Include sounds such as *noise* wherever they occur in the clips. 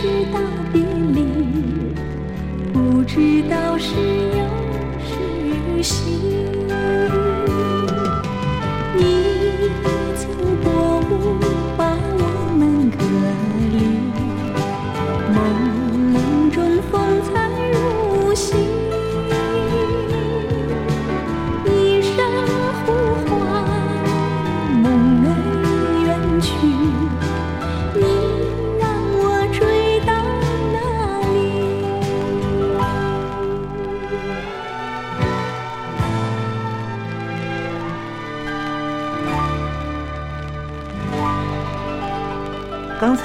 是到底离不知道是由是喜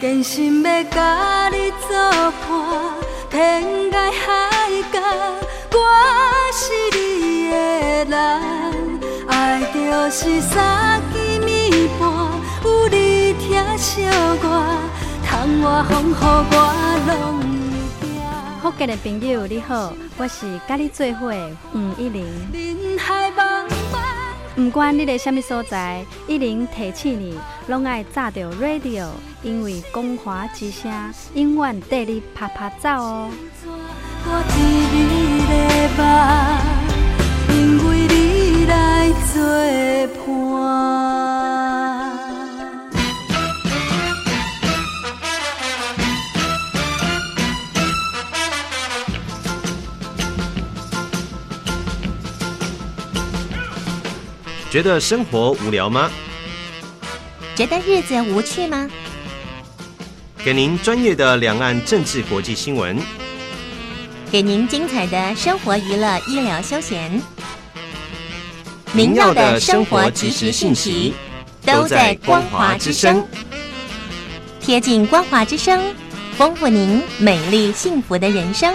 坚心要甲你作伴，天涯海角，我是你的人。爱就是三更暝半，有你疼惜我，窗外风雨我拢会惊。福建的朋友你好，我是甲你做伙黄一玲。人海茫茫。不管你在什么所在，一玲提醒你，拢爱炸着 radio，因为光华之声永远带你啪啪走哦。因为你来作伴。觉得生活无聊吗？觉得日子无趣吗？给您专业的两岸政治国际新闻，给您精彩的生活娱乐医疗休闲，您要的生活即时信息都在光华之声，贴近光华之声，丰富您美丽幸福的人生。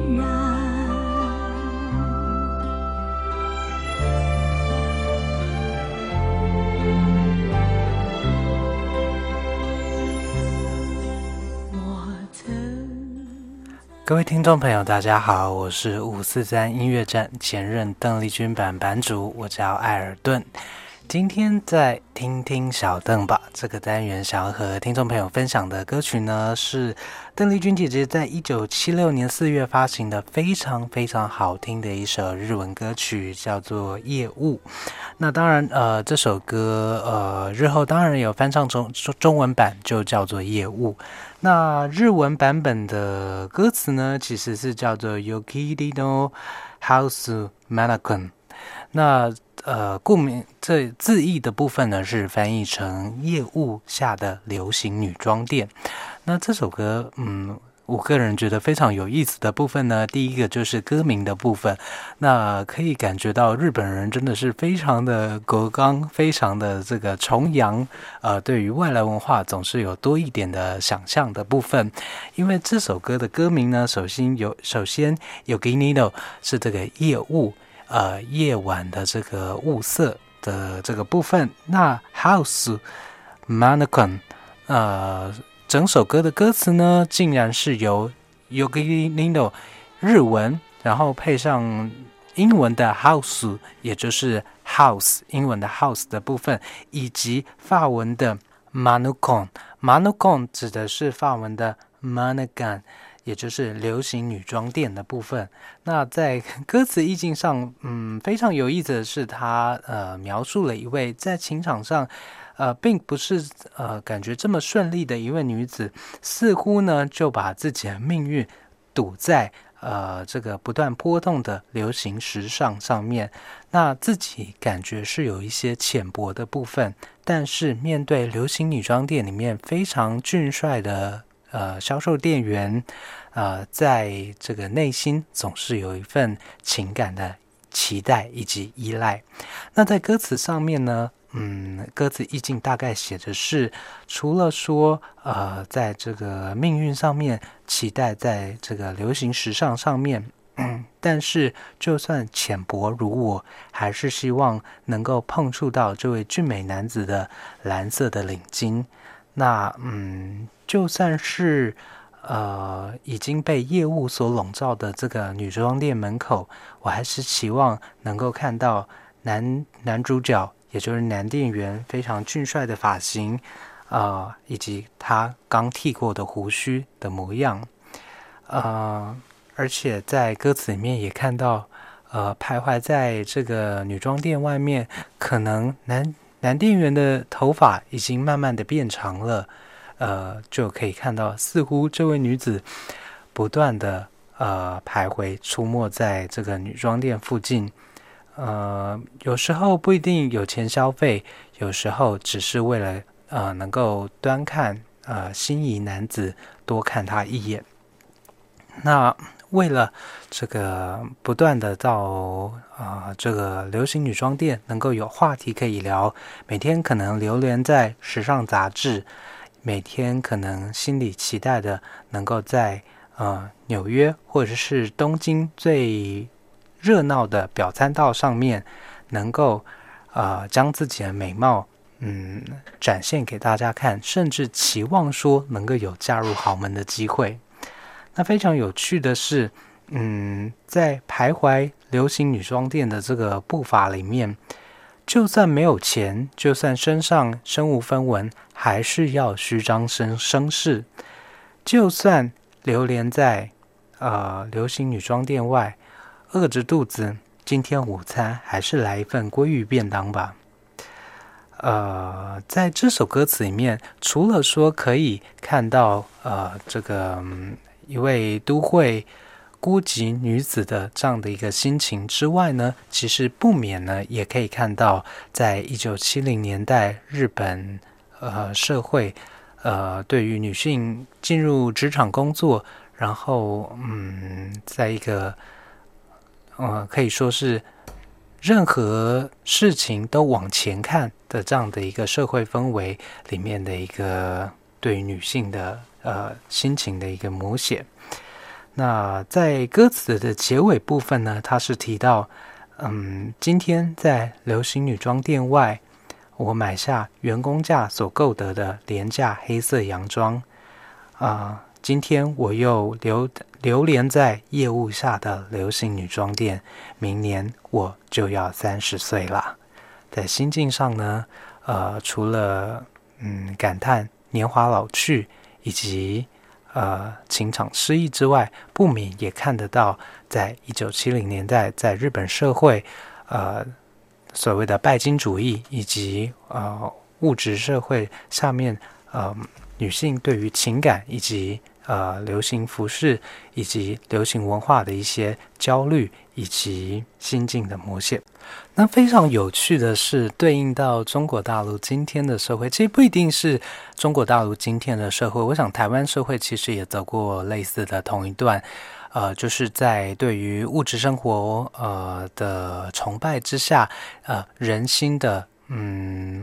各位听众朋友，大家好，我是五四三音乐站前任邓丽君版版主，我叫艾尔顿。今天在听听小邓吧这个单元，想要和听众朋友分享的歌曲呢，是邓丽君姐姐在一九七六年四月发行的非常非常好听的一首日文歌曲，叫做《夜雾》。那当然，呃，这首歌呃日后当然有翻唱中中文版，就叫做《夜雾》。那日文版本的歌词呢，其实是叫做 Yokidino House Manakun。那呃，顾名这字义的部分呢，是翻译成业务下的流行女装店。那这首歌，嗯。我个人觉得非常有意思的部分呢，第一个就是歌名的部分，那可以感觉到日本人真的是非常的国刚，非常的这个崇洋，呃，对于外来文化总是有多一点的想象的部分。因为这首歌的歌名呢，首先有首先有 Ginino 是这个夜雾，呃，夜晚的这个雾色的这个部分。那 House Mannequin，呃。整首歌的歌词呢，竟然是由 Yogi Nino 日文，然后配上英文的 house，也就是 house 英文的 house 的部分，以及法文的 manukon。manukon 指的是法文的 mannequin，也就是流行女装店的部分。那在 *laughs* 歌词意境上，嗯，非常有意思的是，它呃描述了一位在情场上。呃，并不是呃，感觉这么顺利的一位女子，似乎呢就把自己的命运赌在呃这个不断波动的流行时尚上面。那自己感觉是有一些浅薄的部分，但是面对流行女装店里面非常俊帅的呃销售店员，呃，在这个内心总是有一份情感的期待以及依赖。那在歌词上面呢？嗯，歌词意境大概写的是，除了说，呃，在这个命运上面期待，在这个流行时尚上面，嗯，*clears throat* 但是就算浅薄如我，还是希望能够碰触到这位俊美男子的蓝色的领巾。那，嗯，就算是呃已经被业务所笼罩的这个女装店门口，我还是期望能够看到男男主角。也就是男店员非常俊帅的发型，啊，以及他刚剃过的胡须的模样，呃，而且在歌词里面也看到，呃，徘徊在这个女装店外面，可能男男店员的头发已经慢慢的变长了，呃，就可以看到，似乎这位女子不断的呃徘徊出没在这个女装店附近。呃，有时候不一定有钱消费，有时候只是为了呃能够端看呃心仪男子多看他一眼。那为了这个不断的到啊这个流行女装店能够有话题可以聊，每天可能流连在时尚杂志，每天可能心里期待的能够在呃纽约或者是东京最。热闹的表参道上面，能够呃将自己的美貌嗯展现给大家看，甚至期望说能够有嫁入豪门的机会。那非常有趣的是，嗯，在徘徊流行女装店的这个步伐里面，就算没有钱，就算身上身无分文，还是要虚张声声势；就算流连在呃流行女装店外。饿着肚子，今天午餐还是来一份鲑鱼便当吧。呃，在这首歌词里面，除了说可以看到呃这个一位都会孤寂女子的这样的一个心情之外呢，其实不免呢也可以看到，在一九七零年代日本呃社会呃对于女性进入职场工作，然后嗯，在一个。呃，可以说是任何事情都往前看的这样的一个社会氛围里面的一个对女性的呃心情的一个描写。那在歌词的结尾部分呢，它是提到，嗯，今天在流行女装店外，我买下员工价所购得的廉价黑色洋装，啊。今天我又流流连在业务下的流行女装店，明年我就要三十岁了。在心境上呢，呃，除了嗯感叹年华老去以及呃情场失意之外，不免也看得到，在一九七零年代，在日本社会，呃所谓的拜金主义以及呃物质社会下面，呃女性对于情感以及呃流行服饰以及流行文化的一些焦虑以及心境的磨写。那非常有趣的是，对应到中国大陆今天的社会，其实不一定是中国大陆今天的社会。我想台湾社会其实也走过类似的同一段，呃，就是在对于物质生活呃的崇拜之下，呃，人心的嗯。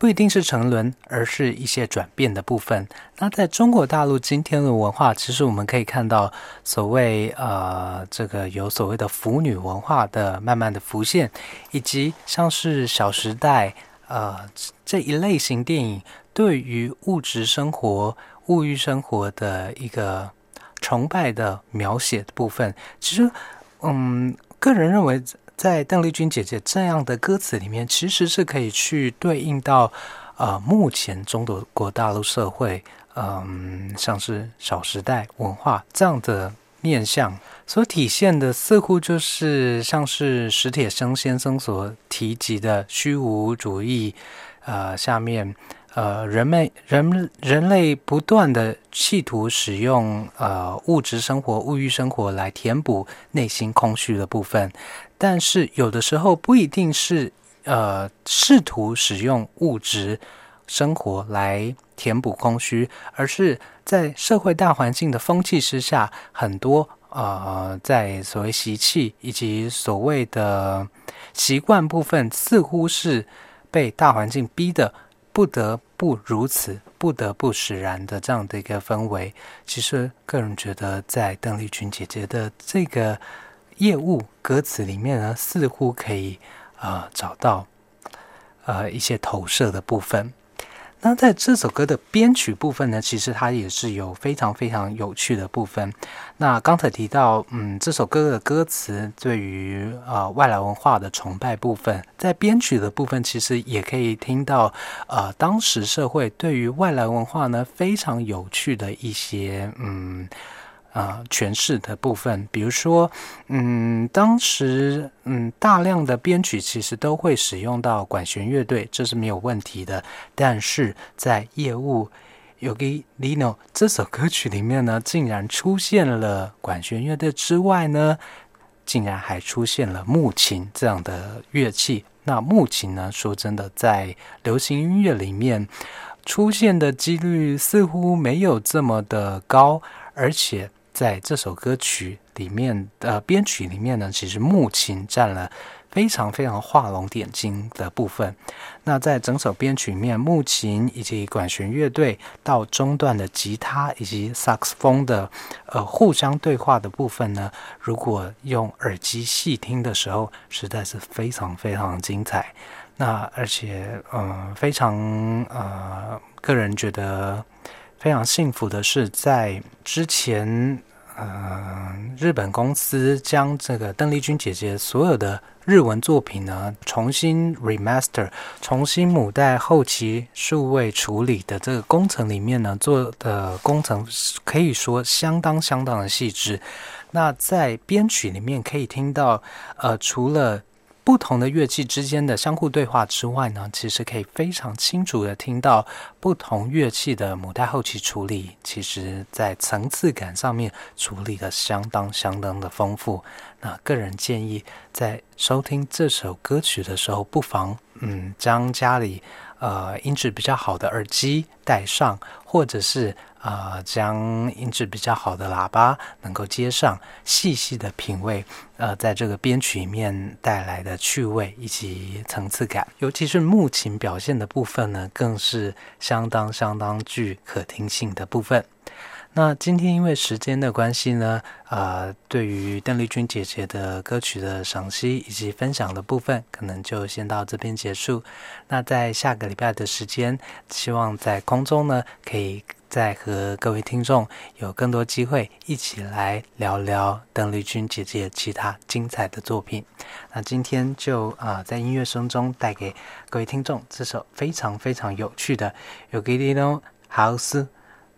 不一定是沉沦，而是一些转变的部分。那在中国大陆今天的文化，其实我们可以看到，所谓呃，这个有所谓的腐女文化的慢慢的浮现，以及像是《小时代》呃这一类型电影对于物质生活、物欲生活的一个崇拜的描写的部分。其实，嗯，个人认为。在邓丽君姐姐这样的歌词里面，其实是可以去对应到，呃，目前中国大陆社会，嗯，像是《小时代》文化这样的面相所体现的，似乎就是像是史铁生先生所提及的虚无主义，呃，下面。呃，人们人人类不断的企图使用呃物质生活、物欲生活来填补内心空虚的部分，但是有的时候不一定是呃试图使用物质生活来填补空虚，而是在社会大环境的风气之下，很多呃在所谓习气以及所谓的习惯部分，似乎是被大环境逼的。不得不如此，不得不使然的这样的一个氛围，其实个人觉得，在邓丽君姐姐的这个业务歌词里面呢，似乎可以呃找到呃一些投射的部分。那在这首歌的编曲部分呢，其实它也是有非常非常有趣的部分。那刚才提到，嗯，这首歌的歌词对于呃外来文化的崇拜部分，在编曲的部分，其实也可以听到，呃，当时社会对于外来文化呢非常有趣的一些，嗯。啊，诠释的部分，比如说，嗯，当时，嗯，大量的编曲其实都会使用到管弦乐队，这是没有问题的。但是在《业务》有个 Lino 这首歌曲里面呢，竟然出现了管弦乐队之外呢，竟然还出现了木琴这样的乐器。那木琴呢，说真的，在流行音乐里面出现的几率似乎没有这么的高，而且。在这首歌曲里面的编曲里面呢，其实木琴占了非常非常画龙点睛的部分。那在整首编曲里面，木琴以及管弦乐队到中段的吉他以及萨克斯风的呃互相对话的部分呢，如果用耳机细听的时候，实在是非常非常精彩。那而且嗯，非常呃，个人觉得非常幸福的是，在之前。嗯，日本公司将这个邓丽君姐姐所有的日文作品呢，重新 remaster，重新母带后期数位处理的这个工程里面呢，做的工程可以说相当相当的细致。那在编曲里面可以听到，呃，除了不同的乐器之间的相互对话之外呢，其实可以非常清楚的听到不同乐器的母带后期处理，其实在层次感上面处理的相当相当的丰富。那个人建议在收听这首歌曲的时候，不妨嗯将家里呃音质比较好的耳机戴上，或者是。啊，将音质比较好的喇叭能够接上，细细的品味，呃，在这个编曲里面带来的趣味以及层次感，尤其是木琴表现的部分呢，更是相当相当具可听性的部分。那今天因为时间的关系呢，呃，对于邓丽君姐姐的歌曲的赏析以及分享的部分，可能就先到这边结束。那在下个礼拜的时间，希望在空中呢，可以再和各位听众有更多机会一起来聊聊邓丽君姐姐其他精彩的作品。那今天就啊，在音乐声中带给各位听众这首非常非常有趣的《Yogi Lino House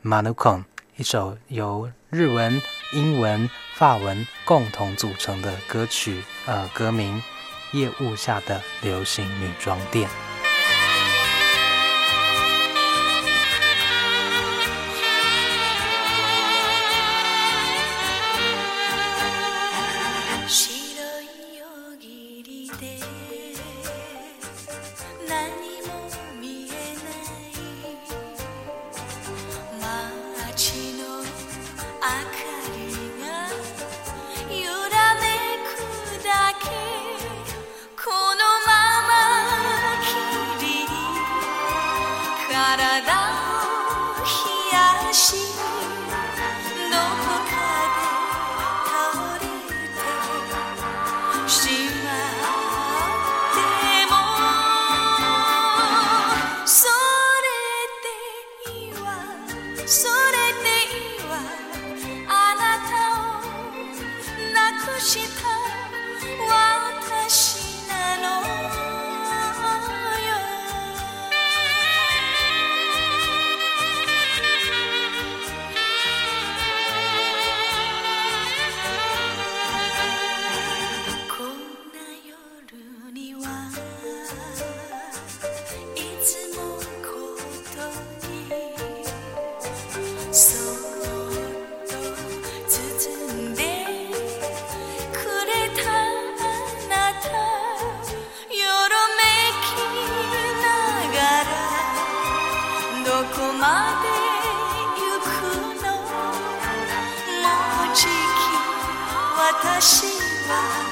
Manukon》。一首由日文、英文、法文共同组成的歌曲，呃，歌名《夜雾下的流行女装店》。希望